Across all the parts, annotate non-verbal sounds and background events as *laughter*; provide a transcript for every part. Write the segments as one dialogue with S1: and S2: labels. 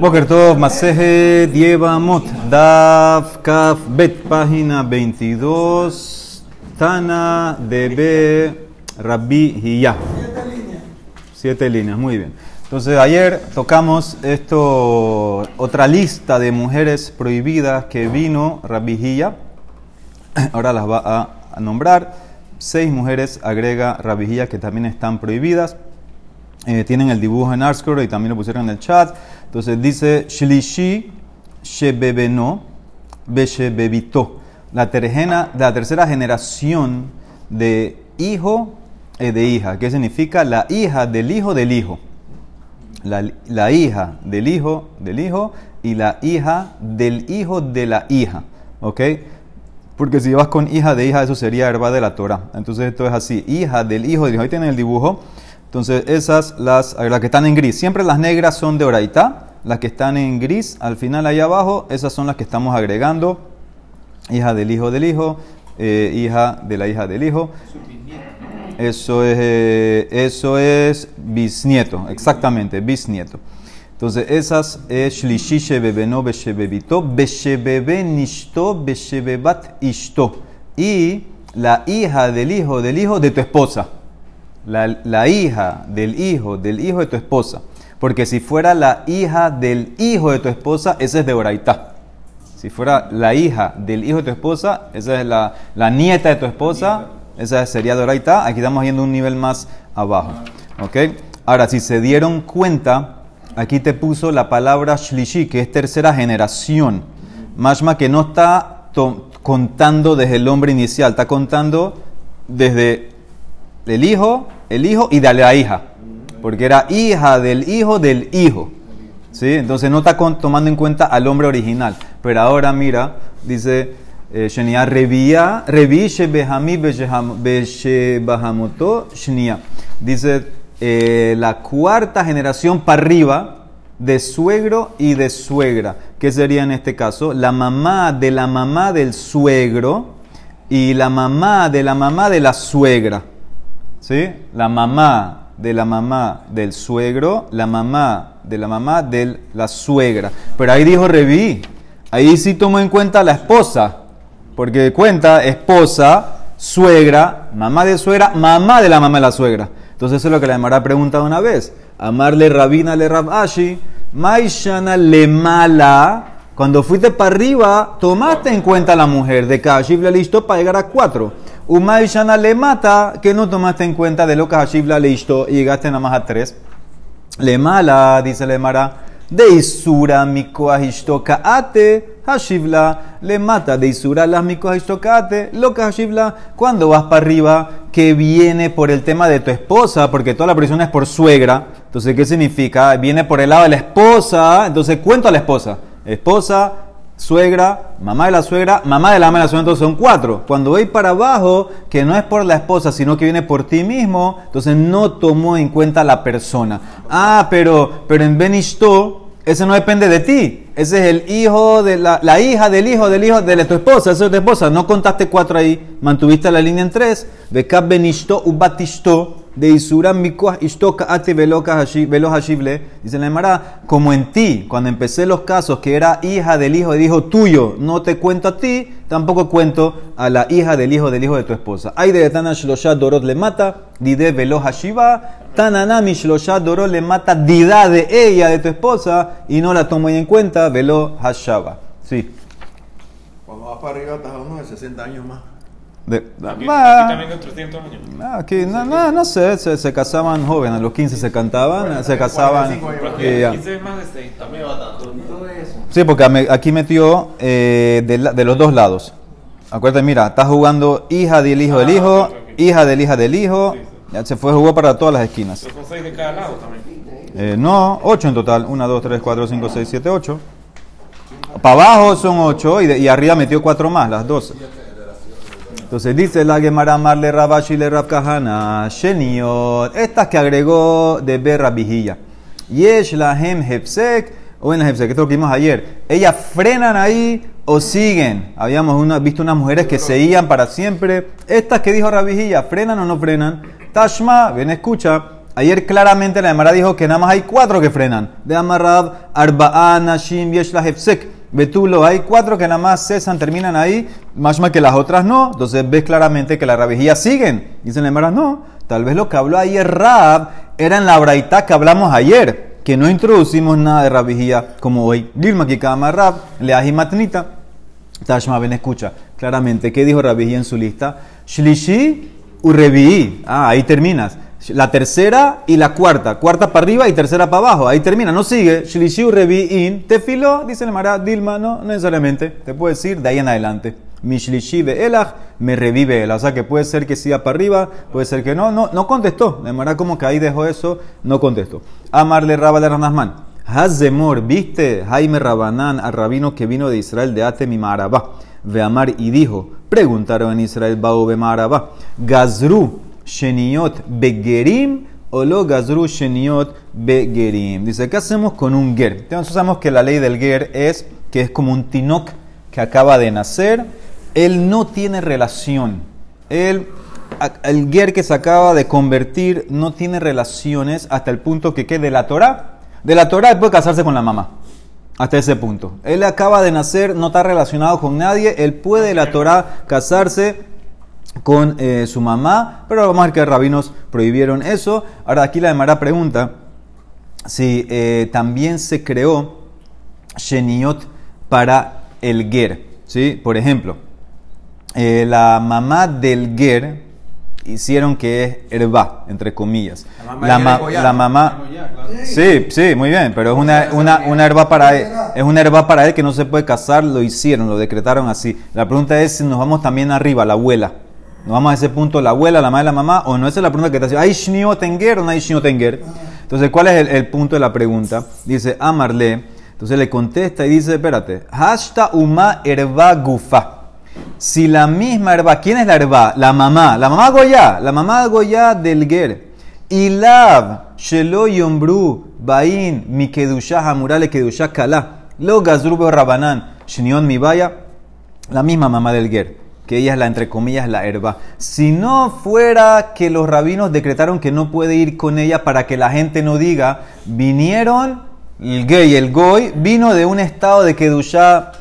S1: Boker Tov, Maseje, Dievamot, Daf, Kaf, Bet, página 22, Tana, Debe, Rabbi, Hiya. Siete líneas. Siete líneas, muy bien. Entonces, ayer tocamos esto, otra lista de mujeres prohibidas que vino Rabbi. Ahora las va a nombrar. Seis mujeres agrega Rabbi que también están prohibidas. Eh, tienen el dibujo en Arscore y también lo pusieron en el chat. Entonces dice Shlishi Shebebeno Beshebebito. La, tercena, la tercera generación de hijo y de hija. ¿Qué significa? La hija del hijo del hijo. La, la, hija del hijo del hijo y la hija del hijo de la hija. ¿Ok? Porque si vas con hija de hija, eso sería herba de la Torah. Entonces esto es así. Hija del hijo del hijo. Ahí tienen el dibujo. Entonces, esas, las, las que están en gris. Siempre las negras son de oraita. Las que están en gris, al final ahí abajo, esas son las que estamos agregando. Hija del hijo del hijo, eh, hija de la hija del hijo. Eso es, eh, eso es bisnieto, exactamente, bisnieto. Entonces, esas es shlishi shebebeno beshebebito, beshebebe nishto, beshebebat ishto. Y la hija del hijo del hijo de tu esposa la, hija del hijo del hijo de tu esposa. Porque si fuera la hija del hijo de tu esposa, esa es de Oraitá. Si fuera la hija del hijo de tu esposa, esa es la, nieta de tu esposa, esa sería de Oraitá. Aquí estamos yendo un nivel más abajo. ¿Ok? Ahora, si se dieron cuenta, aquí te puso la palabra shlishi, que es tercera generación. Mashma que no está contando desde el hombre inicial, está contando desde el hijo, el hijo y de la hija. Porque era hija del hijo del hijo. ¿Sí? Entonces no está tomando en cuenta al hombre original. Pero ahora mira, dice eh, Shenia, revía, revishe behami bahamoto shnia. Dice eh, la cuarta generación para arriba de suegro y de suegra. ¿Qué sería en este caso? La mamá de la mamá del suegro y la mamá de la mamá de la suegra. ¿Sí? La mamá de la mamá del suegro, la mamá de la mamá de la suegra. Pero ahí dijo Reví, ahí sí tomó en cuenta la esposa, porque cuenta esposa, suegra, mamá de suegra, mamá de la mamá de la suegra. Entonces eso es lo que la ha preguntado una vez. Amarle rabina le rabashi, maishana le mala. Cuando fuiste para arriba, tomaste en cuenta a la mujer de Kashif le listo para llegar a cuatro. Umay Shana le mata, que no tomaste en cuenta de lo que Hashibla le hizo y llegaste nada más a tres. Le mala, dice le mara, de Isura mikoahishtoka ate, Hashibla le mata, de Isura las mikoahishtoka ate, lo que Hashibla, cuando vas para arriba, que viene por el tema de tu esposa, porque toda la presión es por suegra. Entonces, ¿qué significa? Viene por el lado de la esposa, entonces cuento a la esposa. Esposa, suegra, mamá de la suegra, mamá de la mamá de la suegra, entonces son cuatro. Cuando voy para abajo, que no es por la esposa, sino que viene por ti mismo, entonces no tomó en cuenta la persona. Ah, pero, pero en Benishto, ese no depende de ti. Ese es el hijo de la, la hija del hijo del hijo de tu esposa, esa es tu esposa. No contaste cuatro ahí, mantuviste la línea en tres. Bekab Benishto Ubatishto de Isura Mikoah Ishtoka Ate Velo Hashible, dice la Emara, como en ti, cuando empecé los casos que era hija del hijo del hijo tuyo, no te cuento a ti, tampoco cuento a la hija del hijo del hijo de tu esposa. Hay de Tana Shlosha Dorot le mata, Dide Velo Hashiva, Tananami Shlosha Dorot le mata, Dida de ella, de tu esposa, y no la tomo en cuenta, Velo Hashava. Sí.
S2: Cuando vas para arriba, estás a unos de 60 años más.
S3: De, aquí, también otros 300 años.
S1: Aquí, no, no, no sé, se, se, casaban jóvenes, a los 15 se cantaban, se casaban.
S3: Y, ya. más de También
S1: Sí, porque aquí metió eh, de, de, los dos lados. Acuérdate, mira, está jugando hija del hijo del ah, hijo, hija del hija del hijo. Ya se fue, jugó para todas las esquinas.
S3: ¿Son seis de cada lado también?
S1: Eh, no, ocho en total. 1, 2, 3, 4, 5, 6, 7, 8. Para abajo son ocho y, de, y arriba metió cuatro más, las 12. Entonces dice la Gemara Marle Rabashi le Kahana, Sheniot, estas que agregó de Berra Vigilla. Yesh Lahem Hepsek, o en Hepsek, esto lo que vimos ayer. Ellas frenan ahí o siguen. Habíamos visto unas mujeres que seguían para siempre. Estas que dijo Rabijilla, ¿frenan o no frenan? Tashma, ven, escucha. Ayer claramente la Emara dijo que nada más hay cuatro que frenan. De Amarrab, Arba'an, Nashim, Yeshlah, Hefsek. Betulo, hay cuatro que nada más cesan, terminan ahí, más que las otras no. Entonces ves claramente que la rabijía siguen. Dicen la Emara, no. Tal vez lo que habló ayer Rab era en la braita que hablamos ayer, que no introducimos nada de rabijía como hoy. Dilma que Rab, le matnita. Tashma, ven, escucha claramente. ¿Qué dijo rabijía en su lista? Shlishi Urevi. Ah, ahí terminas. La tercera y la cuarta. Cuarta para arriba y tercera para abajo. Ahí termina. No sigue. Shlishi Urevi in. Tefilo, dice el Mara Dilma. No, no necesariamente. Te puedo decir de ahí en adelante. Mishlishi elach me revive el. O sea que puede ser que siga para arriba, puede ser que no. No, no contestó. De Mara como que ahí dejó eso, no contestó. Amarle Rabba de Ranasman. Hazemor, ¿viste Jaime Rabanán al rabino que vino de Israel de Atem y Marabá? Veamar y dijo, preguntaron en Israel, Bao Bemarabá, Gazru Sheniot Begerim o lo Gazru Sheniot Begerim. Dice, ¿qué hacemos con un ger? Entonces sabemos que la ley del ger es que es como un tinok que acaba de nacer, él no tiene relación. El ger que se acaba de convertir no tiene relaciones hasta el punto que quede de la Torah. De la Torah puede casarse con la mamá. Hasta ese punto. Él acaba de nacer, no está relacionado con nadie. Él puede de la Torah casarse con eh, su mamá, pero vamos a ver que los rabinos prohibieron eso. Ahora aquí la Demara pregunta si eh, también se creó Sheniot para el Ger. ¿sí? Por ejemplo, eh, la mamá del Ger hicieron que es herba, entre comillas. La mamá, la, mamá sí, sí, muy bien, pero es una, una, una herba para él, es una herba para él que no se puede casar, lo hicieron, lo decretaron así. La pregunta es si nos vamos también arriba, la abuela. Nos vamos a ese punto, la abuela, la madre, la mamá, o no esa es la pregunta que te hace, ¿hay tenger o no hay tenger? Entonces, ¿cuál es el, punto de la pregunta? Dice, amarle, entonces le contesta y dice, espérate, hashta uma herba gufa. Si la misma herba, ¿quién es la herba? La mamá, la mamá Goya, la mamá Goya del Ger. Ilav, Shelo Yombru, Bain, Mi Kedusha, Hamurale Kedusha Kala, Lo Gazrubo Rabanán, Shinion Mibaya, la misma mamá del Ger, que ella es la, entre comillas, la herba. Si no fuera que los rabinos decretaron que no puede ir con ella para que la gente no diga, vinieron, el gay, el goy, vino de un estado de Kedusha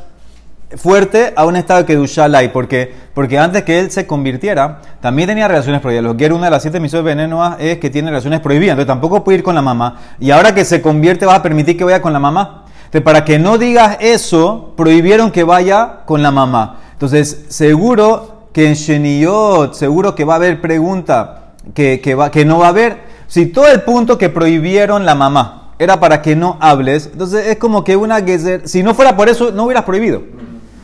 S1: fuerte a un estado que Dushalai, porque porque antes que él se convirtiera, también tenía relaciones prohibidas. Los Ger, una de las siete misiones venenoas es que tiene relaciones prohibidas, entonces tampoco puede ir con la mamá. Y ahora que se convierte, vas a permitir que vaya con la mamá. Entonces, para que no digas eso, prohibieron que vaya con la mamá. Entonces, seguro que en Sheniyot, seguro que va a haber pregunta que, que, va, que no va a haber. Si todo el punto que prohibieron la mamá era para que no hables, entonces es como que una gezer, si no fuera por eso, no hubieras prohibido.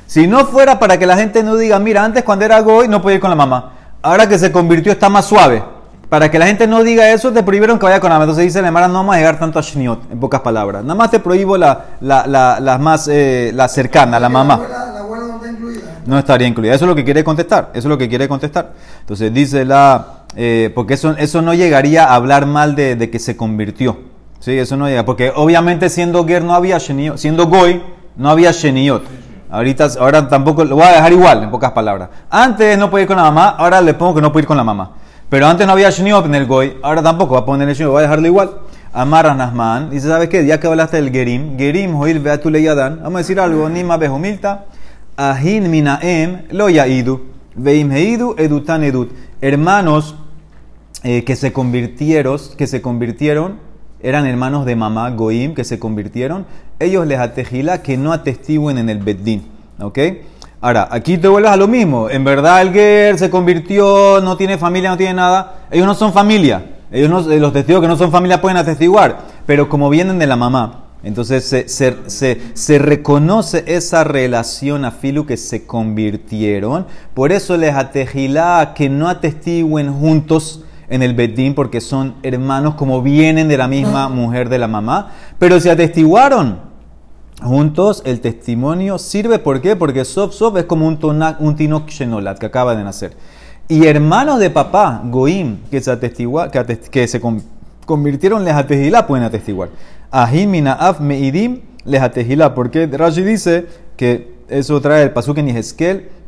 S1: Si no fuera para que la gente no diga, mira, antes cuando era goy no podía ir con la mamá. Ahora que se convirtió está más suave. Para que la gente no diga eso, te prohibieron que vaya con la mamá. Entonces dice la Emara, no vamos a llegar tanto a Shniot, en pocas palabras. Nada más te prohíbo la, la, la, más eh, la cercana, la mamá. No estaría incluida. Eso es lo que quiere contestar. Eso es lo que quiere contestar. Entonces dice la... Eh, porque eso, eso no llegaría a hablar mal de, de, que se convirtió. Sí, eso no llega. Porque obviamente siendo Ger no había Sheniot. Siendo Goy no había Sheniot. Ahorita, ahora tampoco, lo voy a dejar igual, en pocas palabras. Antes no podía ir con la mamá, ahora le pongo que no puede ir con la mamá. Pero antes no había Shniot en el Goy, ahora tampoco va a poner el Shniot, voy a dejarlo igual. Amar Nasman, dice, ¿sabes qué? Ya que hablaste del Gerim, Gerim, Joil, Beatu Leyadan, vamos a decir algo, Nima Behumilta, Ahin Minaem, Lo Yaidu, Veim Heidu, Edutan Edut. Hermanos eh, que se convirtieron, que se convirtieron eran hermanos de mamá, Goim, que se convirtieron, ellos les atejila que no atestiguen en el Beddin. ¿Ok? Ahora, aquí te vuelves a lo mismo. En verdad, el Ger se convirtió, no tiene familia, no tiene nada. Ellos no son familia. Ellos eh, los testigos que no son familia pueden atestiguar. Pero como vienen de la mamá, entonces se, se, se, reconoce esa relación a Filu que se convirtieron. Por eso les atejila que no atestiguen juntos en el Bedín porque son hermanos como vienen de la misma mujer de la mamá, pero se atestiguaron juntos, el testimonio sirve, ¿por qué? Porque Sof Sof es como un, un Tinok Shenolat que acaba de nacer. Y hermanos de papá, Goim, que se, atestigua, que, se convirtieron, les atestigila, pueden atestiguar. Ahimina Af Meidim les atestigila, porque Rashi dice que eso trae el pasuk en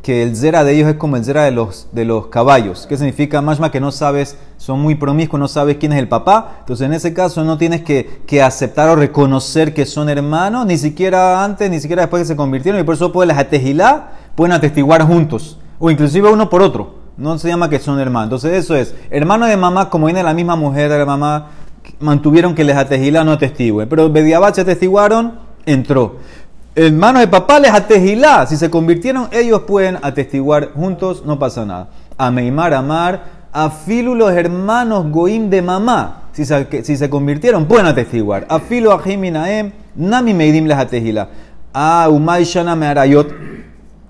S1: que el zera de ellos es como el zera de los, de los caballos. ¿Qué significa? Más que no sabes, son muy promiscuos, no sabes quién es el papá. Entonces en ese caso no tienes que, que aceptar o reconocer que son hermanos, ni siquiera antes, ni siquiera después que se convirtieron. Y por eso pueden atejilá, pueden atestiguar juntos. O inclusive uno por otro. No se llama que son hermanos. Entonces eso es, hermano de mamá, como viene la misma mujer de la mamá, mantuvieron que les atejilá no atestiguen. Pero Bediabat se atestiguaron, entró. Hermanos de papá les atejilá. Si se convirtieron, ellos pueden atestiguar juntos, no pasa nada. A Meimar, Amar, a Filu los hermanos Goim de mamá. Si se, si se convirtieron, pueden atestiguar. A Filu, a Naem, Nami Meidim les atejilá. A Umay Shana Mearayot.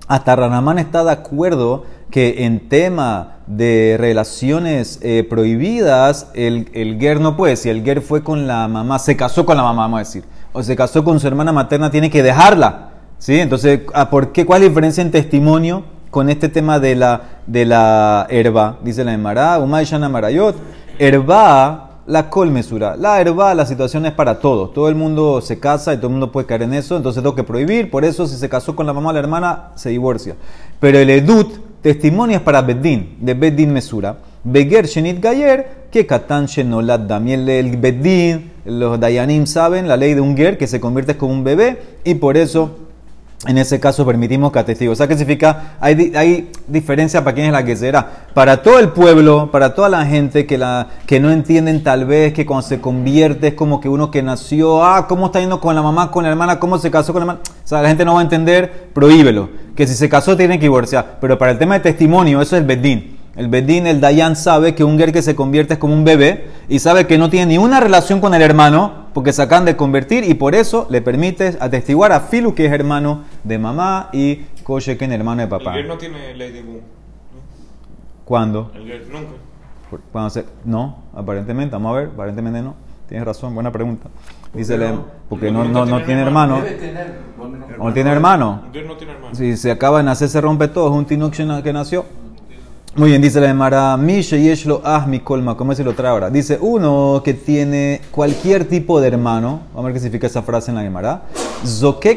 S1: Hasta Ranamán está de acuerdo que en tema de relaciones eh, prohibidas, el, el no puede. Si el ger fue con la mamá, se casó con la mamá, vamos a decir, o se casó con su hermana materna, tiene que dejarla. ¿sí? Entonces, ah, ¿por qué? ¿cuál es la diferencia en testimonio con este tema de la, de la herba? Dice la Emara, Umay Shana Marayot. Herba la colmesura. La herba, la situación es para todos. Todo el mundo se casa y todo el mundo puede caer en eso, entonces tengo que prohibir. Por eso, si se casó con la mamá o la hermana, se divorcia. Pero el edut, testimonio es para Beddin, de Beddin mesura. Beger Shenit Gayer, que Katan Shenolad Damiel el Beddin, los Dayanim saben la ley de un Ger que se convierte como un bebé y por eso en ese caso permitimos que atestigue. O sea, que significa, hay, hay diferencia para quién es la que será. Para todo el pueblo, para toda la gente que, la, que no entienden tal vez que cuando se convierte es como que uno que nació, ah, ¿cómo está yendo con la mamá, con la hermana? ¿Cómo se casó con la hermana? O sea, la gente no va a entender, prohíbelo. Que si se casó tiene que divorciar. Pero para el tema de testimonio, eso es el bedín. El Bedín, el Dayan, sabe que un ger que se convierte es como un bebé y sabe que no tiene ni una relación con el hermano porque se acaban de convertir y por eso le permite atestiguar a Filu que es hermano de mamá y Koshe que es hermano de papá.
S3: El ger no tiene ley de boom.
S1: ¿Cuándo?
S3: El ger nunca.
S1: Cuando se- no, aparentemente, vamos a ver, aparentemente no. Tienes razón, buena pregunta. Dice, porque no, no, no tiene hermano.
S4: Debe tener.
S1: ¿No tiene hermano?
S3: El ger no tiene hermano.
S1: Si se acaba de nacer, se rompe todo. Es un tinuk que nació. Muy bien, dice la Emara, Mishe Yeshlo Ah Mikolma, ¿cómo se lo trae ahora? Dice, uno que tiene cualquier tipo de hermano, vamos a ver qué significa esa frase en la Gemara, Zoke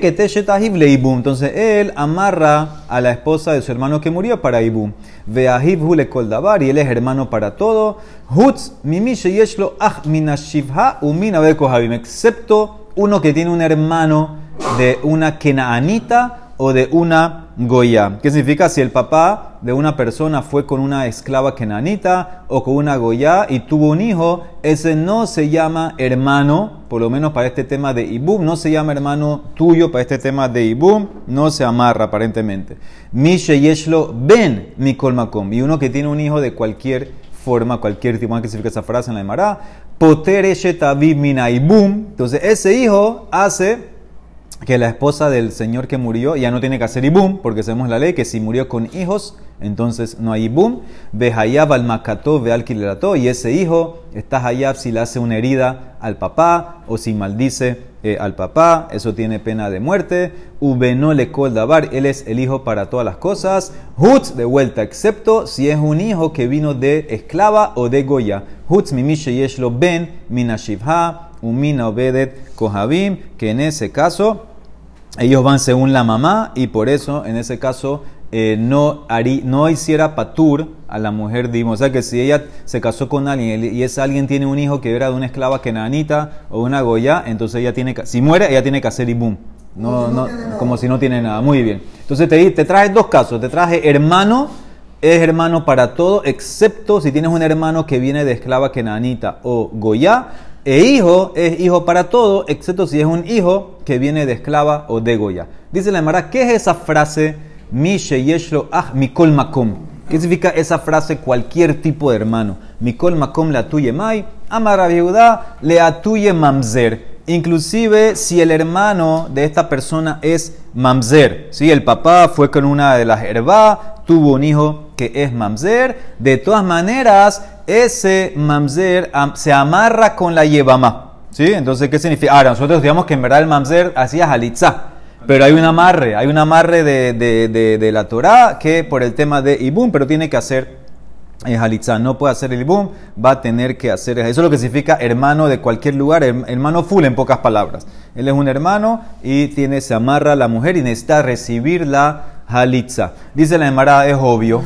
S1: leibum, entonces él amarra a la esposa de su hermano que murió para Ibum, Veahiv hu lekol davar, y él es hermano para todo, Hutz Yeshlo umina excepto uno que tiene un hermano de una kenaanita o de una goya. ¿Qué significa? Si el papá de una persona fue con una esclava kenanita o con una goya y tuvo un hijo, ese no se llama hermano, por lo menos para este tema de Ibum, no se llama hermano tuyo para este tema de Ibum, no se amarra aparentemente. Mishe Yeshlo Ben Mikol Makom. Y uno que tiene un hijo de cualquier forma, cualquier tipo, ¿qué significa esa frase en la Emara? Poter Eshetaviv Mina Ibum. Entonces ese hijo hace que la esposa del señor que murió ya no tiene que hacer ibum, porque sabemos la ley que si murió con hijos, entonces no hay ibum. Ve hayab al makató, ve al y ese hijo está hayab si le hace una herida al papá o si maldice eh, al papá, eso tiene pena de muerte. Ubeno le kol dabar, él es el hijo para todas las cosas. Hutz de vuelta, excepto si es un hijo que vino de esclava o de goya. Hutz yeshlo ben minashivha umina obedet kohabim, que en ese caso ellos van según la mamá y por eso en ese caso eh, no, harí- no hiciera patur a la mujer dimos. O sea que si ella se casó con alguien y ese alguien tiene un hijo que era de una esclava kenanita o una goya, entonces ella tiene que, si muere, ella tiene que hacer ibum. No, no, como si no tiene nada. Muy bien. Entonces te, te traje dos casos. Te traje hermano, es hermano para todo, excepto si tienes un hermano que viene de esclava kenanita o goya. E hijo es hijo para todo, excepto si es un hijo que viene de esclava o de goya. Dice la Emara, ¿qué es esa frase? Mishe yeshlo ah mikol makom. ¿Qué significa esa frase? Cualquier tipo de hermano. Mikol makom la tuye mai, amara viuda le atuye mamzer. Inclusive si el hermano de esta persona es mamzer. ¿sí? El papá fue con una de las herbá, tuvo un hijo que es mamzer. De todas maneras, ese mamzer am- se amarra con la yebamá. ¿sí? Entonces, ¿qué significa? Ahora, nosotros digamos que en verdad el mamzer hacía jalitza. Pero hay un amarre, hay un amarre de, de, de, la Torah que por el tema de Ibum, pero tiene que hacer eh, Halitza. No puede hacer el Ibum, va a tener que hacer. Eso es lo que significa hermano de cualquier lugar, her- hermano full en pocas palabras. Él es un hermano y tiene, se amarra a la mujer y necesita recibir la halitza. Dice la Emara, es obvio.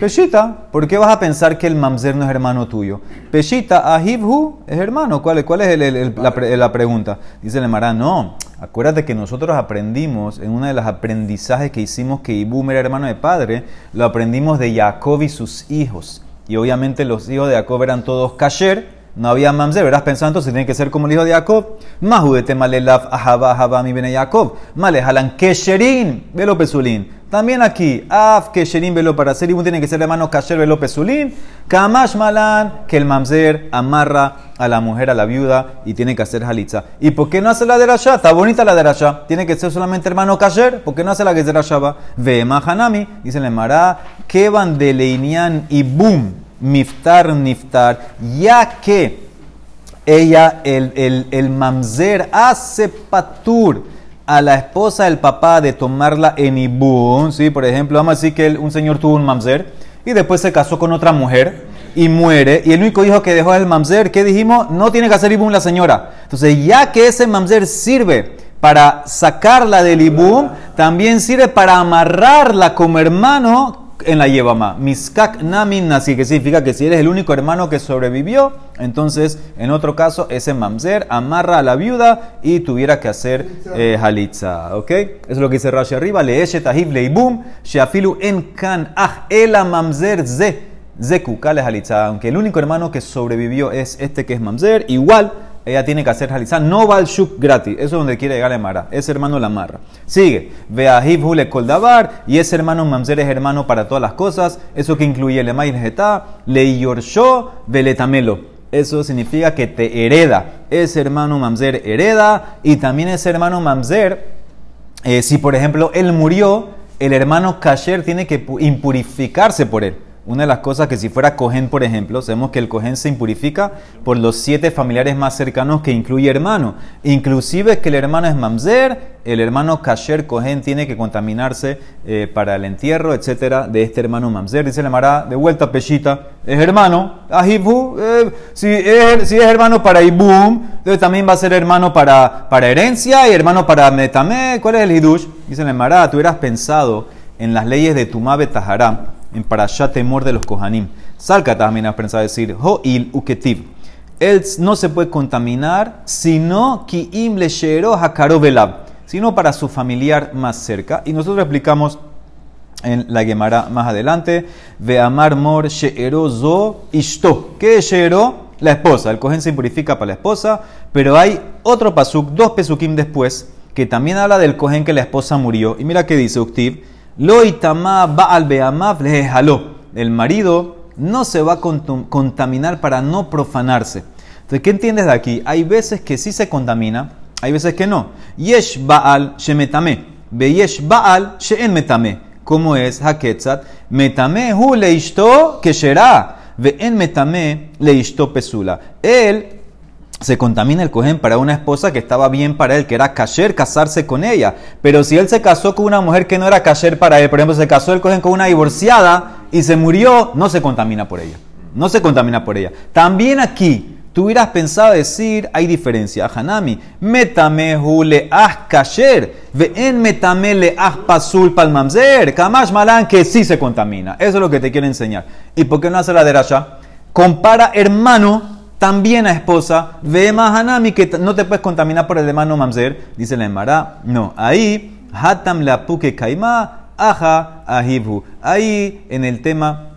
S1: Peshita, ¿por qué vas a pensar que el mamzer no es hermano tuyo? Peshita, ahibhu es hermano. ¿Cuál, cuál es el- el- el- la, la pregunta? Dice la Emara, no. Acuérdate que nosotros aprendimos, en uno de los aprendizajes que hicimos que Ibum era hermano de padre, lo aprendimos de Jacob y sus hijos. Y obviamente los hijos de Jacob eran todos kasher, no había mamzer, verás pensando, entonces tiene que ser como el hijo de Jacob. Mahudete malelav ahaba ahaba mi bene Jacob. Malejalan kesherin velo pesulín. También aquí, af kesherin velo para ser Ibum tiene que ser hermano kasher velo pesulín. Kamash malan que el mamzer amarra a la mujer, a la viuda y tiene que hacer halitza. ¿Y por qué no hace la derasha? Está bonita la derasha. Tiene que ser solamente hermano kasher. ¿Por qué no hace la que derasha va? Ve mahanami, dice el Mará, que van de leinian y boom, miftar, niftar, ya que ella, el, el, el mamzer, hace patur a la esposa del papá de tomarla en ibún, ¿sí? Por ejemplo, vamos a decir que un señor tuvo un mamzer y después se casó con otra mujer y muere, y el único hijo que dejó es el mamzer, ¿qué dijimos? No tiene que hacer ibún la señora. Entonces, ya que ese mamzer sirve para sacarla del ibún, también sirve para amarrarla como hermano en la Yevama. Miskak namin nasi, que significa que si eres el único hermano que sobrevivió, entonces en otro caso ese mamzer amarra a la viuda y tuviera que hacer eh. ¿Ok? Eso es lo que dice Rashi arriba. Leeshe tahib leibum, sheafilu en kan ah ela mamzer ze. Zekukale halitza. Aunque el único hermano que sobrevivió es este que es mamzer, igual ella tiene que hacer halitza. No va al shuk gratis. Eso es donde quiere llegar la Mara. Ese hermano la amarra. Sigue. Ve a le koldabar. Y ese hermano mamzer es hermano para todas las cosas. Eso que incluye le mail geta, le yorsho, veletamelo. Eso significa que te hereda. Ese hermano mamzer hereda. Y también ese hermano mamzer, eh, si por ejemplo él murió, el hermano kasher tiene que pu- impurificarse por él. Una de las cosas que si fuera cohen, por ejemplo, sabemos que el cohen se impurifica por los siete familiares más cercanos que incluye hermano. Inclusive que el hermano es mamzer, el hermano kasher cohen tiene que contaminarse eh, para el entierro, etcétera, de este hermano mamzer. Dice la Mara, de vuelta peshita, es hermano, ahibu, eh, si, es, hermano para ibum, entonces también va a ser hermano para, herencia y hermano para metamé. ¿Cuál es el hidush? Dice la Mara, tú hubieras pensado en las leyes de Tumá en Parashat Temor de los Kohanim. Salca también has pensado decir, Ho il uketiv. Él no se puede contaminar, sino ki im le she'ero hakaro velab, sino para su familiar más cerca. Y nosotros explicamos en la Gemara más adelante, ve amar mor she'ero zo ishto. ¿Qué es she'ero? La esposa. El cohen se impurifica para la esposa, pero hay otro pasuk, dos pesukim después, que también habla del cohen que la esposa murió. Y mira qué dice Uktiv, lo itama ba'al be'amav lehaló. El marido no se va a contaminar para no profanarse. Entonces, ¿qué entiendes de aquí? Hay veces que sí se contamina, hay veces que no. Yesh ba'al shemetame, ve yesh ba'al she'en metame. ¿Cómo es? Haketzat, metame hu leishto kesherá, ve en metame leishto pesula. Él se contamina el cohen para una esposa que estaba bien para él, que era kasher, casarse con ella. Pero si él se casó con una mujer que no era kasher para él, por ejemplo, se casó el cohen con una divorciada y se murió, no se contamina por ella. No se contamina por ella. También aquí, tú hubieras pensado decir, hay diferencia. Hanami, metame le ah kasher, en metame le ah pasul pal mamzer, kamash malan que sí se contamina. Eso es lo que te quiero enseñar. ¿Y por qué no hace la derasha? Compara hermano también a esposa, ve hanami que no te puedes contaminar por el hermano mamzer, dice la Emara. No, ahí, hatam la puke kaima, aja ahibhu. Ahí, en el tema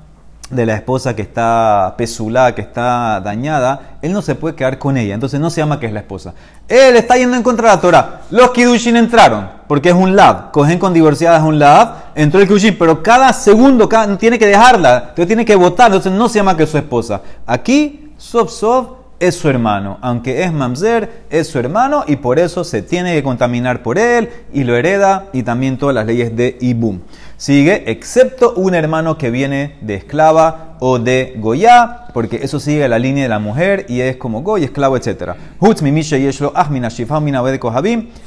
S1: de la esposa que está pesulada, que está dañada, él no se puede quedar con ella, entonces no se llama que es la esposa. Él está yendo en contra de la Torah. Los Kidushin entraron, porque es un lab. Cogen con divorciada es un lab, entró el Kidushin, pero cada segundo cada- tiene que dejarla, entonces tiene que votar, entonces no se llama que es su esposa. Aquí, Sof Sof es su hermano, aunque es Mamzer, es su hermano y por eso se tiene que contaminar por él y lo hereda y también todas las leyes de Ibum. Sigue, excepto un hermano que viene de esclava o de Goya, porque eso sigue la línea de la mujer y es como Goy, esclavo, etc.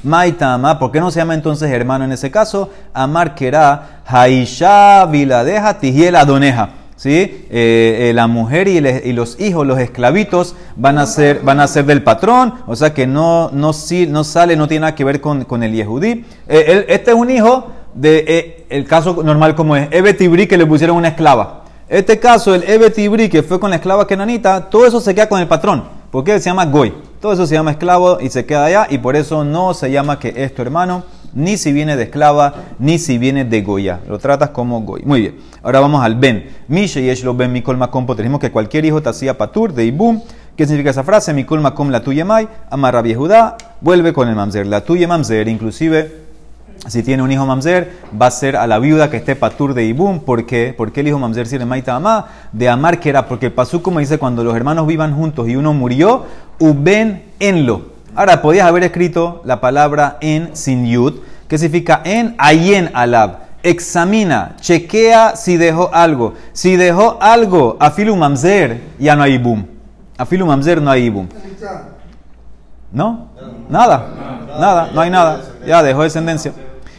S1: Maitama, ¿por qué no se llama entonces hermano en ese caso? Amar kera haisha viladeja tihiel adoneja. ¿Sí? Eh, eh, la mujer y, los hijos, los esclavitos, van a ser, van a ser del patrón, o sea que no, no, sale, no tiene nada que ver con, el Yehudí. Eh, este es un hijo de el caso normal como es Ebetibri que le pusieron una esclava. Este caso, el Ebetibri que fue con la esclava kenanita, todo eso se queda con el patrón, porque se llama Goy. Todo eso se llama esclavo y se queda allá y por eso no se llama que es tu hermano, ni si viene de esclava, ni si viene de Goya. Lo tratas como Goy. Muy bien. Ahora vamos al Ben. Mishe y lo Ben Mikol Makom Tenemos que cualquier hijo te hacía patur de Ibum. ¿Qué significa esa frase? Mikol Makom la tuya mai, amarra Judá, vuelve con el mamzer. La tuya mamzer, inclusive si tiene un hijo mamzer, va a ser a la viuda que esté patur de Ibum. ¿Por qué? Porque el hijo mamzer sirve maita amá de amar que era, porque el pasú como dice, cuando los hermanos vivan juntos y uno murió, uben enlo. Ahora, podías haber escrito la palabra en sin yud, que significa en ayen alab. Examina, chequea si dejó algo. Si dejó algo, afilu mamzer, ya no hay ibum. Afilu mamzer no hay ibum. ¿No? Nada. Nada, no hay nada. Ya dejó descendencia.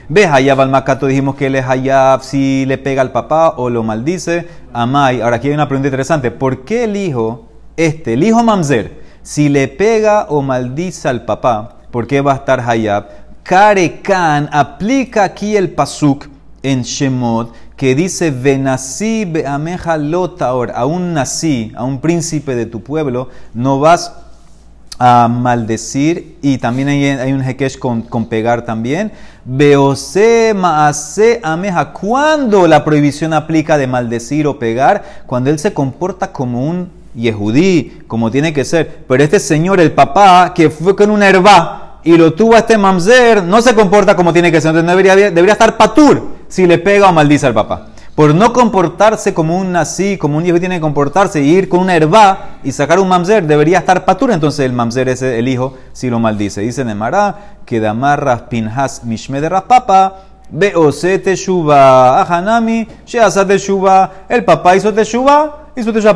S1: Ve Hayab al Macato, dijimos que él es Hayab si le pega al papá o lo maldice. Amai. Ahora aquí hay una pregunta interesante. ¿Por qué el hijo, este, el hijo Mamzer, si le pega o maldice al papá, ¿por qué va a estar Hayab? Karekan aplica aquí el pasuk en Shemot que dice Venasí beameja lotaor, a un nací, a un príncipe de tu pueblo, no vas a maldecir y también hay, un hekesh con, con, pegar también. Beose maase ameja. Cuando la prohibición aplica de maldecir o pegar, cuando él se comporta como un yehudí, como tiene que ser. Pero este señor, el papá, que fue con una herba y lo tuvo a este mamzer, no se comporta como tiene que ser. Entonces debería, debería estar patur si le pega o maldice al papá por no comportarse como un nazi, como un hijo tiene que comportarse, y ir con una herba y sacar un mamzer, debería estar patur, entonces el mamzer es el hijo si lo maldice. Dice Nemara que damarras pinhas mishme de raspapa, beose teshuva, ahanami, sheasa teshuva, el papá hizo teshuva,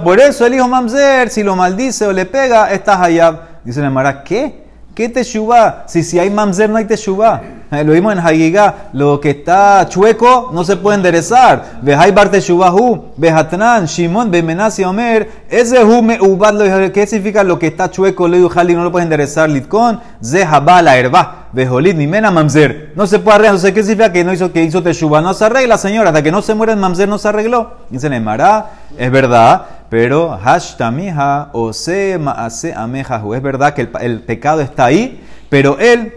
S1: por eso el hijo mamzer, si lo maldice o le pega, está hayab. Dice Nemara, ¿qué? ¿Qué teshuva? Si, si hay mamzer no hay teshuva. Eh, lo vimos en Hagigá, lo que está chueco no se puede enderezar. Vejai bar teshuvahu, vejatnan, Shimon, bemenasi omer, ese hu me ubad ¿qué significa lo que está chueco, lo jali, no lo puede enderezar, litkon, zehaba la herba, vejolit, ni mena mamzer. No se puede arreglar, sé qué significa que no hizo, que hizo teshuva, no se arregla, señora, hasta que no se muere el mamzer no se arregló. Dice Nemara, es verdad, pero hashtamiha o se amejahu, es verdad que el, pecado está ahí, pero él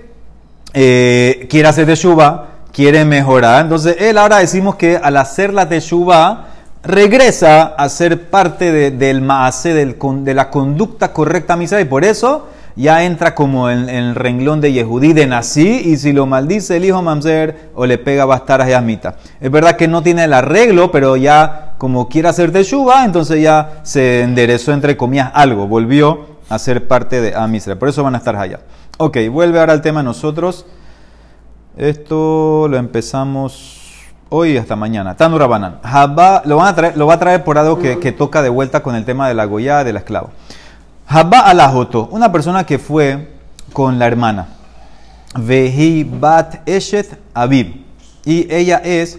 S1: eh, quiere hacer teshuva, quiere mejorar. Entonces, él ahora decimos que al hacer la teshuva, regresa a ser parte del maase, de la conducta correcta misa, y por eso ya entra como en, el renglón de Yehudí de Nací, y si lo maldice el hijo Mamzer o le pega a Yasmita. Es verdad que no tiene el arreglo, pero ya como quiere hacer teshuva, entonces ya se enderezó entre comillas algo, volvió a ser parte de Amisra. Por eso van a estar allá. Ok, vuelve ahora al tema nosotros. Esto lo empezamos hoy hasta mañana. Tanura Banan. Lo, lo va a traer por algo que, toca de vuelta con el tema de la goya de la esclava. Habba alajoto, una persona que fue con la hermana. Vehi bat eshet aviv. Y ella es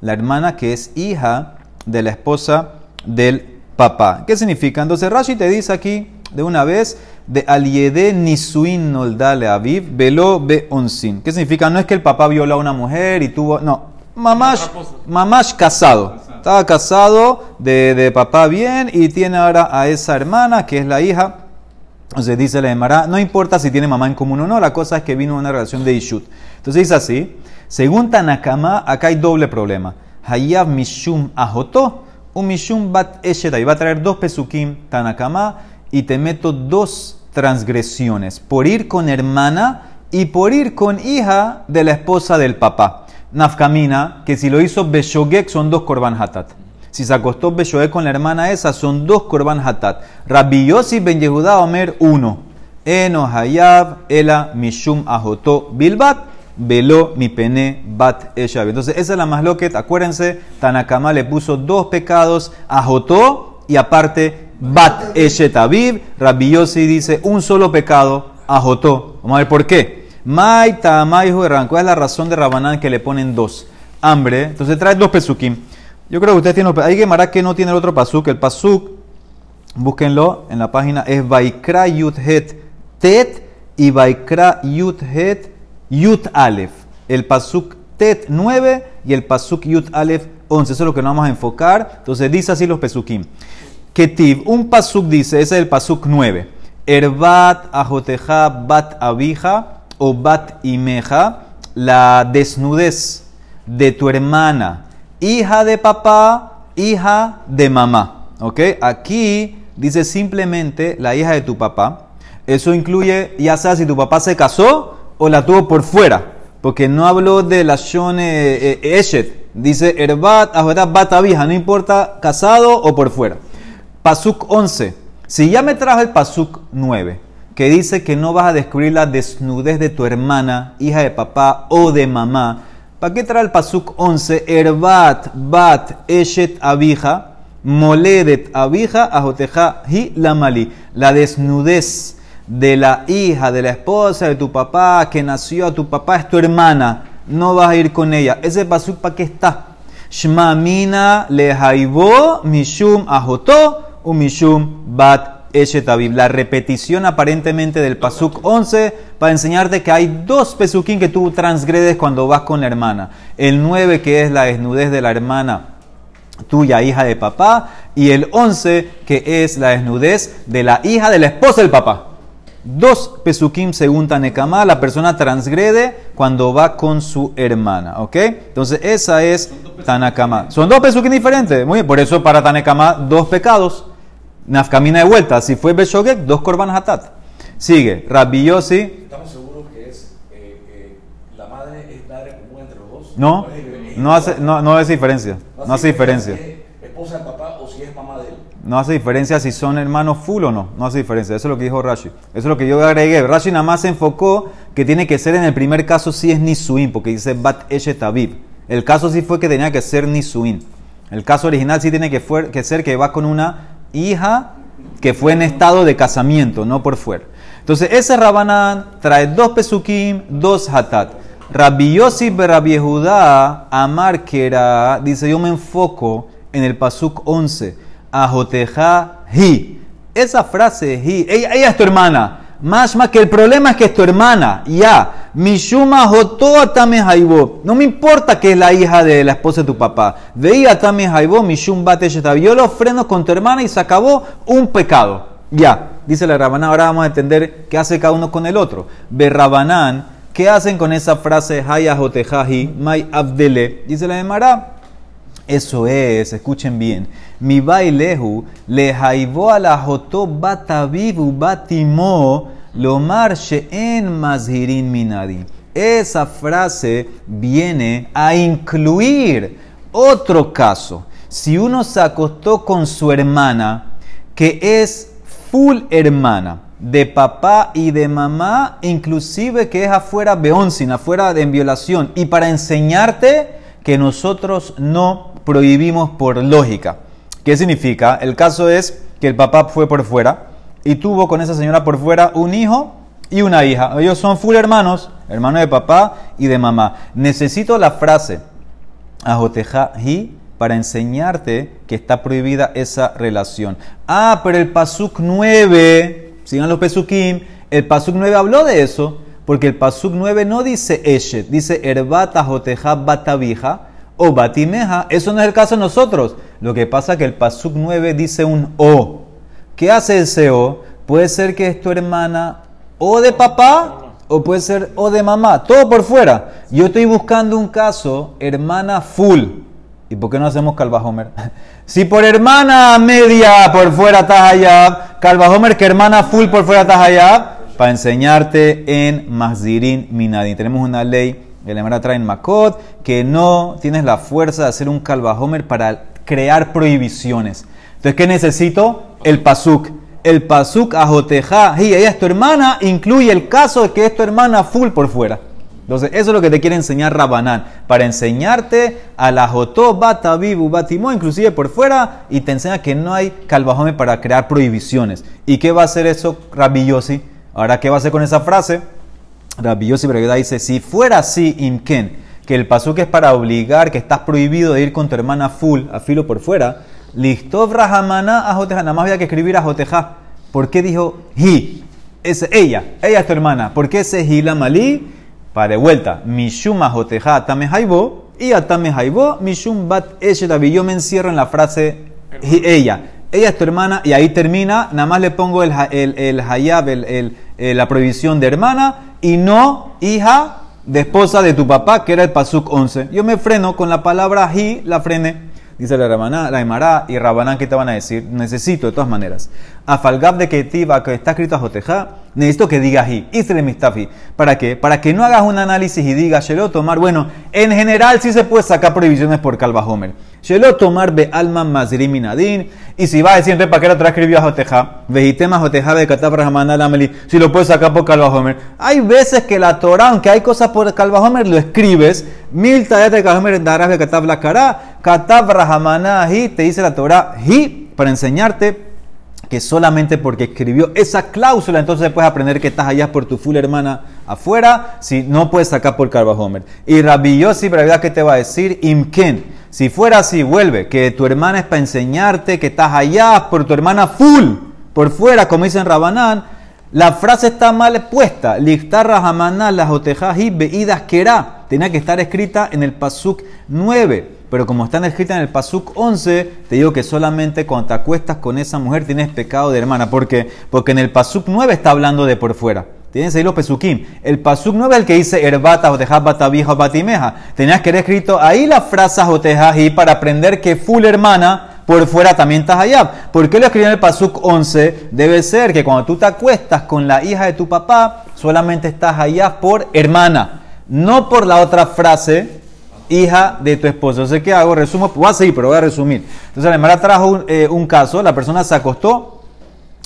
S1: la hermana que es hija de la esposa del papá. ¿Qué significa? Entonces Rashi te dice aquí de una vez de aliede nisuin noldale aviv velo be onsin. ¿Qué significa? No es que el papá violó a una mujer y tuvo. No, mamash, mamash casado. Estaba casado de, papá bien y tiene ahora a esa hermana que es la hija. Entonces dice la Emara, no importa si tiene mamá en común o no, la cosa es que vino una relación de Ishut. Entonces dice así, según Tanakama, acá hay doble problema. Hayav mishum ajoto, un mishum bat esheta. Va a traer dos pesukim Tanakama y te meto dos transgresiones, por ir con hermana y por ir con hija de la esposa del papá. Nafkamina, que si lo hizo Beshogek son dos korban hatat. Si se acostó Beshogek con la hermana esa, son dos korban hatat. Rabbi Yossi ben Yehuda Omer, uno. Eno hayab ela mishum ajoto bilbat velo mi pene bat eshav. Entonces, esa es la más loquet. Acuérdense, Tanakama le puso dos pecados, ajotó y aparte Bat Eshet Aviv. Rabbi Yossi dice un solo pecado, ajotó. Vamos a ver por qué. Mai Tamai ¿Cuál es la razón de Rabanán que le ponen dos? Hambre. Entonces trae dos pesukim. Yo creo que ustedes tienen. Hay que que no tiene el otro pasuk. El pasuk, búsquenlo en la página, es Vaikra Yut Het Tet y Vaikra Yut Het Yut Alef. El pasuk Tet 9 y el pasuk Yut Aleph 11. Eso es lo que nos vamos a enfocar. Entonces dice así los pesukim. Ketiv, un pasuk dice, ese es el pasuk 9. Erbat ajoteja bat abija o bat imeja, la desnudez de tu hermana, hija de papá, hija de mamá. ¿Ok? Aquí dice simplemente la hija de tu papá. Eso incluye, ya sea si tu papá se casó o la tuvo por fuera. Porque no habló de la shone eh, eh, eshet. Dice erbat, ajoteja bat abija, no importa casado o por fuera. Pasuk 11. Si ya me trajo el Pasuk 9, que dice que no vas a descubrir la desnudez de tu hermana, hija de papá o de mamá, ¿para qué trae el Pasuk 11? Erbat, bat, eshet, abija, moledet, abija, ajoteja, hi, lamali. La desnudez de la hija, de la esposa de tu papá, que nació a tu papá, es tu hermana. No vas a ir con ella. Ese Pasuk, ¿para qué está? Shma mina le mishum ajoto umishum bat eshetabib. La repetición aparentemente del pasuk 11 para enseñarte que hay dos pesukim que tú transgredes cuando vas con la hermana. El 9 que es la desnudez de la hermana tuya, hija de papá, y el 11 que es la desnudez de la hija de la esposa del papá. Dos pesukim según Tanekama, la persona transgrede cuando va con su hermana, ¿ok? Entonces esa es Tanakama. Son dos pesukim diferentes, muy bien, por eso para Tanekama dos pecados. Nafkamina de vuelta. Si fue Beshogek, dos korban hatat. Sigue. Rabbi Yossi.
S4: ¿Estamos seguros que es, eh, eh, la madre es madre común entre los dos?
S1: No, no hace, no, no hace diferencia. No hace diferencia.
S4: Si es esposa del papá o si es mamá de él.
S1: No hace diferencia si son hermanos full o no. No hace diferencia. Eso es lo que dijo Rashi. Eso es lo que yo agregué. Rashi nada más se enfocó que tiene que ser en el primer caso si es Nisuin, porque dice Bat Eshet. El caso sí fue que tenía que ser Nisuin. El caso original sí tiene que, fue, que ser que va con una hija que fue en estado de casamiento, no por fuera. Entonces, ese Rabanán trae dos pesukim, dos hatat. Rabbi Yosif Rabbi Judá, Amar Kera, dice: Yo me enfoco en el pasuk 11, Ajoteja hi. Esa frase hi, ella, ella es tu hermana. Más que el problema es que es tu hermana, ya. Mishuma atame haibo. No me importa que es la hija de la esposa de tu papá. Veía atame haibo, mishum bate Yo lo freno con tu hermana y se acabó un pecado. Ya. Dice la Rabanán, ahora vamos a entender qué hace cada uno con el otro. Ve Rabanán, ¿qué hacen con esa frase Haya Mai Abdele? Dice la Emara, eso es, escuchen bien. Mi bailehu le haibo a la batavivu batimo lomar en mazhirin minadi. Esa frase viene a incluir otro caso. Si uno se acostó con su hermana, que es full hermana, de papá y de mamá, inclusive que es afuera beoncin, afuera de violación, y para enseñarte que nosotros no prohibimos por lógica. ¿Qué significa? El caso es que el papá fue por fuera y tuvo con esa señora por fuera un hijo y una hija. Ellos son full hermanos, hermanos de papá y de mamá. Necesito la frase ajoteja hi para enseñarte que está prohibida esa relación. Ah, pero el pasuk 9, sigan los pesukim, el pasuk 9 habló de eso, porque el pasuk 9 no dice eshet, dice erbat ajoteja batabija o batimeja. Eso no es el caso de nosotros. Lo que pasa es que el Pasuk 9 dice un O. ¿Qué hace ese O? Puede ser que es tu hermana o de papá o puede ser o de mamá. Todo por fuera. Yo estoy buscando un caso, hermana full. ¿Y por qué no hacemos Calvajomer? *laughs* si por hermana media por fuera estás allá, Calvajomer que hermana full por fuera estás allá, para enseñarte en Mazdirin Minadin. Tenemos una ley el Emara trae en Makot, que no tienes la fuerza de hacer un calvajomer para crear prohibiciones. Entonces, ¿qué necesito? El pasuk. El pasuk ajoteja, y ella es tu hermana, incluye el caso de que es tu hermana full por fuera. Entonces, eso es lo que te quiere enseñar Rabanán, para enseñarte a la Jotó, Batabibu, Batimo, inclusive por fuera, y te enseña que no hay calvajomer para crear prohibiciones. ¿Y qué va a hacer eso Rabbi Ahora, ¿qué va a hacer con esa frase? Rabbi Yossi dice, si fuera así, imken, que el pasuk es para obligar, que estás prohibido de ir con tu hermana full, a filo por fuera, listov rahamana ajoteja, nada más había que escribir ajoteja. ¿Por qué dijo hi? Es ella, ella es tu hermana. ¿Por qué ese hi la malí? Para de vuelta, Mishum Ajoteja Atame Haibo y Atame Haibo, Mishum Bat Eshet Abi. Yo me encierro en la frase y ella. Ella es tu hermana y ahí termina. Nada más le pongo el, el, hayab, el- eh, la prohibición de hermana y no hija de esposa de tu papá, que era el pasuk 11. Yo me freno con la palabra hi, la frené. Dice la Rabaná, la y Rabanán, ¿qué te van a decir? Necesito, de todas maneras. A Falgab de Ketiva, que está escrito a Joteja, necesito que digas hi. Isre mistafi. ¿Para qué? Para que no hagas un análisis y digas, Shelo tomar. Bueno, en general sí se puede sacar prohibiciones por Calva Homer. Shelo tomar be alma mazri minadin. Y si va a decir, ¿para qué la otra escribió a Joteja? Vejitema Joteja de Katab Rahman Alameli. Si lo puedes sacar por Calva Homer. Hay veces que la Torah, aunque hay cosas por Calva Homer, lo escribes. Mil tayat de Calva Homer darás de Katab la cara. Katab Rahmaná hi, te dice la Torah hi, para enseñarte que solamente porque escribió esa cláusula, entonces puedes aprender que estás allá por tu full hermana afuera, si no puedes sacar por Carvajomer. Y Rabbi Yossi, ¿verdad que te va a decir? Imken. Si fuera así, vuelve, que tu hermana es para enseñarte que estás allá por tu hermana full, por fuera, como dicen Rabanán, la frase está mal puesta. Lichtar Rahamana la jotejaji beidas querá. Tenía que estar escrita en el pasuk 9. Pero como están escritas en el pasuk 11, te digo que solamente cuando te acuestas con esa mujer tienes pecado de hermana. ¿Por qué? Porque en el pasuk 9 está hablando de por fuera. Tienes ahí los pesukim. El pasuk 9 es el que dice herbata, joteja, batabija, batimeja. Tenías que haber escrito ahí la frase jotejaji para aprender que full hermana por fuera también estás allá. ¿Por qué lo escribí en el Pasuk 11? Debe ser que cuando tú te acuestas con la hija de tu papá, solamente estás allá por hermana, no por la otra frase, hija de tu esposo. No sé qué hago, resumo, voy a seguir, pero voy a resumir. Entonces, la hermana trajo un, eh, un caso, la persona se acostó,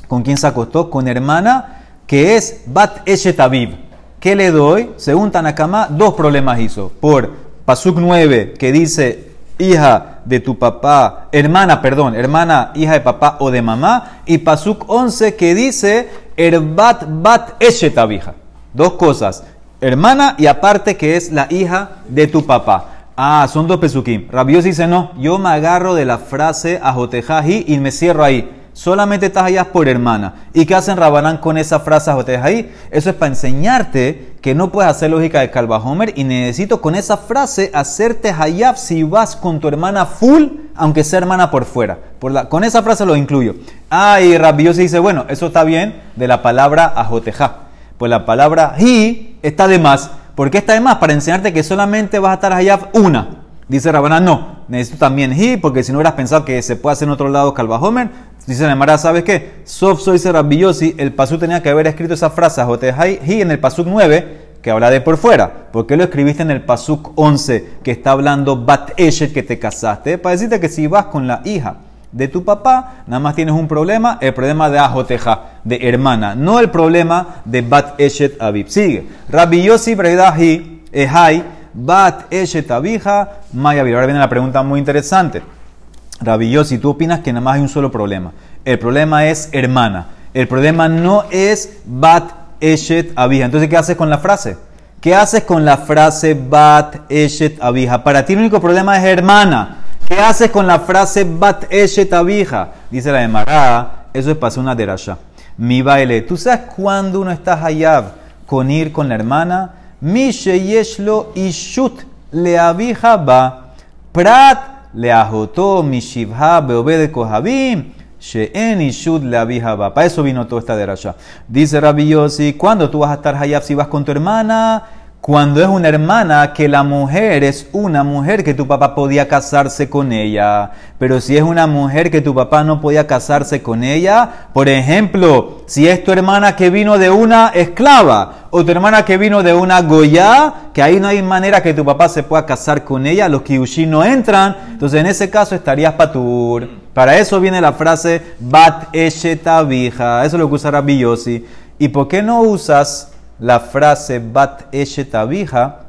S1: ¿con quién se acostó? Con hermana, que es Bat Eshet Aviv. ¿Qué le doy? Según Tanakama, dos problemas hizo. Por Pasuk 9, que dice hija de tu papá, hermana, perdón, hermana, hija de papá o de mamá, y Pasuk 11 que dice Erbat Bat Eshet Abija. Dos cosas, hermana y aparte que es la hija de tu papá. Ah, son dos pesukim. Rabios dice no, yo me agarro de la frase ajotejaji y me cierro ahí. Solamente estás allá por hermana. ¿Y qué hacen Rabanán con esa frase ajotejaji? Eso es para enseñarte que no puedes hacer lógica de Calva Homer y necesito con esa frase hacerte hayab si vas con tu hermana full, aunque sea hermana por fuera. Con esa frase lo incluyo. Ah, y Rabbi se dice, bueno, eso está bien de la palabra ajotejá. Pues la palabra hi está de más. ¿Por qué está de más? Para enseñarte que solamente vas a estar hayab una. Dice Rabanán, no, necesito también hi, porque si no hubieras pensado que se puede hacer en otro lado Calva Homer, dice la Emara, ¿sabes qué? Sof soy Rabbi el pasuk tenía que haber escrito esa frase, ajotejá hi, en el pasuk 9, que habla de por fuera. ¿Por qué lo escribiste en el Pasuk 11 que está hablando Bat Eshet que te casaste? Para decirte que si vas con la hija de tu papá, nada más tienes un problema, el problema de Ajoteja, de hermana, no el problema de Bat Eshet Aviv. Sigue. Rabbi Yossi Bredahi Ehai Bat Eshet Abija Maya Ahora viene la pregunta muy interesante. Rabbi Yossi, tú opinas que nada más hay un solo problema. El problema es hermana. El problema no es Bat Eshet Abija. Entonces, ¿qué haces con la frase? ¿Qué haces con la frase Bat Eshet Abija? Para ti el único problema es hermana. ¿Qué haces con la frase Bat Eshet Abija? Dice la de Mará, eso es para una derasha. Mi baile. ¿Tú sabes cuándo uno está hayab con ir con la hermana? Mi sheyeshlo ishut le abija ba. Prat le ajotó mi shivha beobede kohabim. She'en ishud le abija ba. Para eso vino toda esta derasha. Dice Rabbi Yossi, ¿cuándo tú vas a estar hayab si vas con tu hermana? Cuando es una hermana que la mujer es una mujer que tu papá podía casarse con ella. Pero si es una mujer que tu papá no podía casarse con ella, por ejemplo, si es tu hermana que vino de una esclava o tu hermana que vino de una goya, que ahí no hay manera que tu papá se pueda casar con ella, los kiushi no entran, entonces en ese caso estarías patur. Para eso viene la frase bat eshetabija. Eso es lo que usa Rabbi Yossi. ¿Y por qué no usas la frase bat eshetabija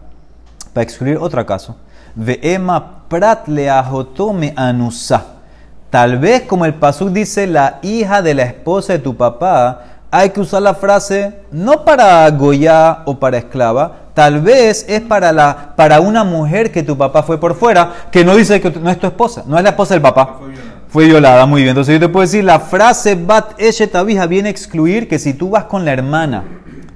S1: para excluir otro caso? Ve'ema prat leahotome anusa. Tal vez como el pasuk dice la hija de la esposa de tu papá, hay que usar la frase no para goya o para esclava, tal vez es para, la, para una mujer que tu papá fue por fuera, que no dice que no es tu esposa, no es la esposa del papá. Fue violada, muy bien. Entonces yo te puedo decir, la frase bat eshetabija viene a excluir que si tú vas con la hermana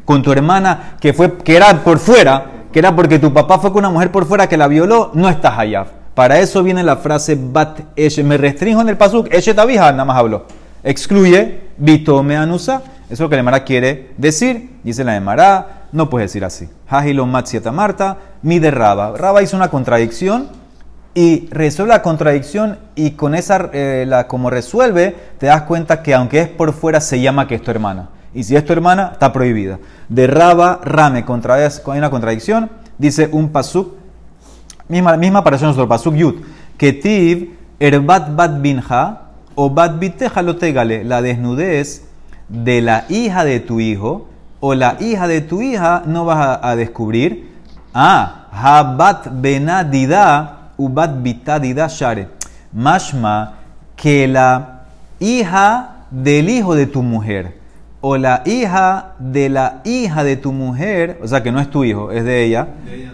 S1: con tu hermana que, fue, que era por fuera, que era porque tu papá fue con una mujer por fuera que la violó, no estás allá. Para eso viene la frase bat eshe. Me restringo en el pasuk, eshe tabija, nada más hablo. Excluye, vito me anusa. Eso es lo que la Emara quiere decir. Dice la Emara, no puedes decir así. Hajilo matsieta marta, mi de Raba. Raba hizo una contradicción y resuelve la contradicción y con esa, eh, la, como resuelve, te das cuenta que aunque es por fuera, se llama que es tu hermana. Y si es tu hermana, está prohibida. De Raba, Rame, contra, hay una contradicción. Dice un pasuk, misma, misma para nosotros, pasuk yud. Ketiv, erbat bat binja, o bat biteja lo. La desnudez de la hija de tu hijo o la hija de tu hija no vas a, a descubrir. Ah, habat benadida ubat bitadida share. Mashma, que la hija del hijo de tu mujer o la hija de la hija de tu mujer, o sea que no es tu hijo, es de ella,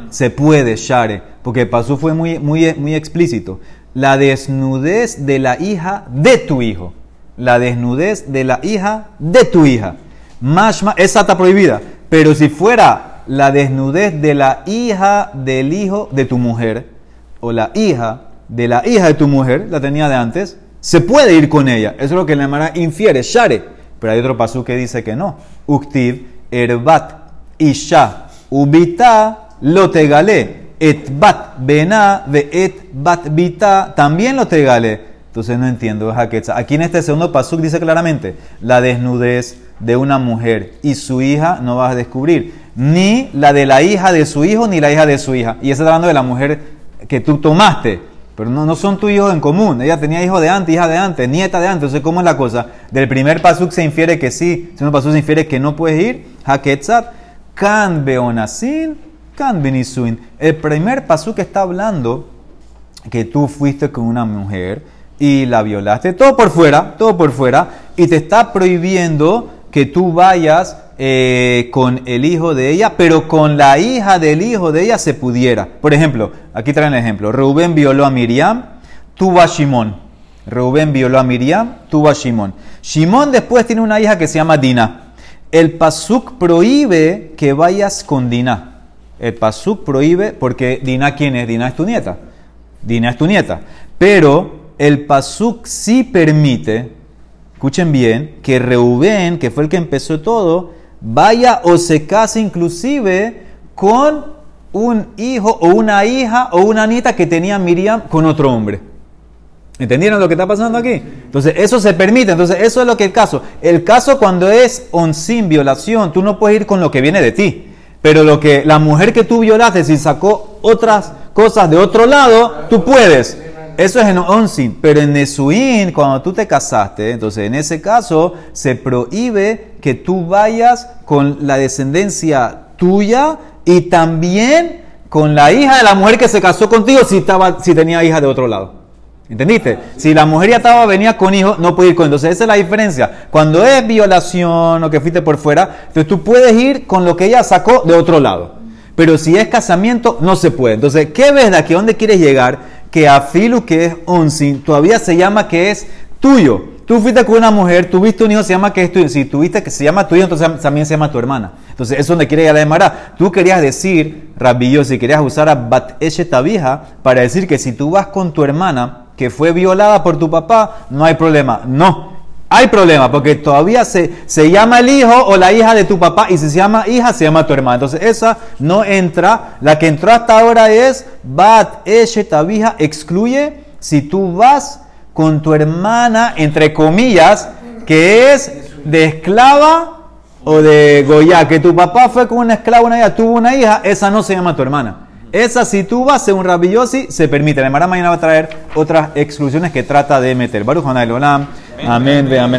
S1: se puede share, porque Pasú fue muy, muy, muy explícito. La desnudez de la hija de tu hijo. La desnudez de la hija de tu hija. Mashma, esa está prohibida. Pero si fuera la desnudez de la hija del hijo de tu mujer, o la hija de la hija de tu mujer, la tenía de antes, se puede ir con ella. Eso es lo que la Mara infiere, share. Pero hay otro pasú que dice que no. Uktiv, erbat, isha, ubita, lo tegale. Etbat, bena, de et bat bita, también lo tegale. Entonces no entiendo, Aquí en este segundo pasuk dice claramente, la desnudez de una mujer y su hija no vas a descubrir. Ni la de la hija de su hijo, ni la hija de su hija. Y está hablando de la mujer que tú tomaste, pero no, no son tus hijos en común. Ella tenía hijo de antes, hija de antes, nieta de antes. Entonces, ¿cómo es la cosa? Del primer pasuk se infiere que sí, segundo pasuk se infiere que no puedes ir. Haketzat, kan beonasin, kan benisuin. El primer pasuk está hablando que tú fuiste con una mujer y la violaste, todo por fuera, todo por fuera, y te está prohibiendo que tú vayas eh, con el hijo de ella, pero con la hija del hijo de ella se pudiera. Por ejemplo, aquí traen el ejemplo. Reuben violó a Miriam, tuvo a Shimón. Reuben violó a Miriam, tuvo a Shimón. Shimón después tiene una hija que se llama Dina. El pasuk prohíbe que vayas con Dina. El pasuk prohíbe, porque Dina, ¿quién es? Dina es tu nieta. Dina es tu nieta. Pero el pasuk sí permite, escuchen bien, que Reuben, que fue el que empezó todo, vaya o se case inclusive con un hijo o una hija o una nieta que tenía Miriam con otro hombre. ¿Entendieron lo que está pasando aquí? Entonces, eso se permite. Entonces, eso es lo que el caso. El caso cuando es sin violación, tú no puedes ir con lo que viene de ti. Pero lo que la mujer que tú violaste, si sacó otras cosas de otro lado, tú puedes. Eso es en Onsin, pero en Nesuin, cuando tú te casaste, entonces en ese caso se prohíbe que tú vayas con la descendencia tuya y también con la hija de la mujer que se casó contigo si, estaba, si tenía hija de otro lado. ¿Entendiste? Si la mujer ya estaba, venía con hijos, no puede ir con. Entonces, esa es la diferencia. Cuando es violación o que fuiste por fuera, entonces tú puedes ir con lo que ella sacó de otro lado. Pero si es casamiento, no se puede. Entonces, ¿qué ves de aquí? ¿Dónde quieres llegar? que Afilu, que es onsin, todavía se llama que es tuyo. Tú fuiste con una mujer, tuviste un hijo, se llama que es tuyo. Si tuviste que se llama tuyo, entonces también se llama tu hermana. Entonces, eso es donde quiere ir a la Emara. Tú querías decir, Rabillo, si querías usar a Bat Tabija para decir que si tú vas con tu hermana, que fue violada por tu papá, no hay problema. No, hay problema, porque todavía se, se llama el hijo o la hija de tu papá, y si se llama hija, se llama tu hermana. Entonces, esa no entra. La que entró hasta ahora es Bat Eshe Tabija, excluye si tú vas con tu hermana, entre comillas, que es de esclava o de Goya, que tu papá fue con una esclava, una hija, tuvo una hija, esa no se llama tu hermana. Esa, si tú vas, según Rabillosi, se permite. La mañana va a traer otras exclusiones que trata de meter. Baruch Olam. Amén, amén.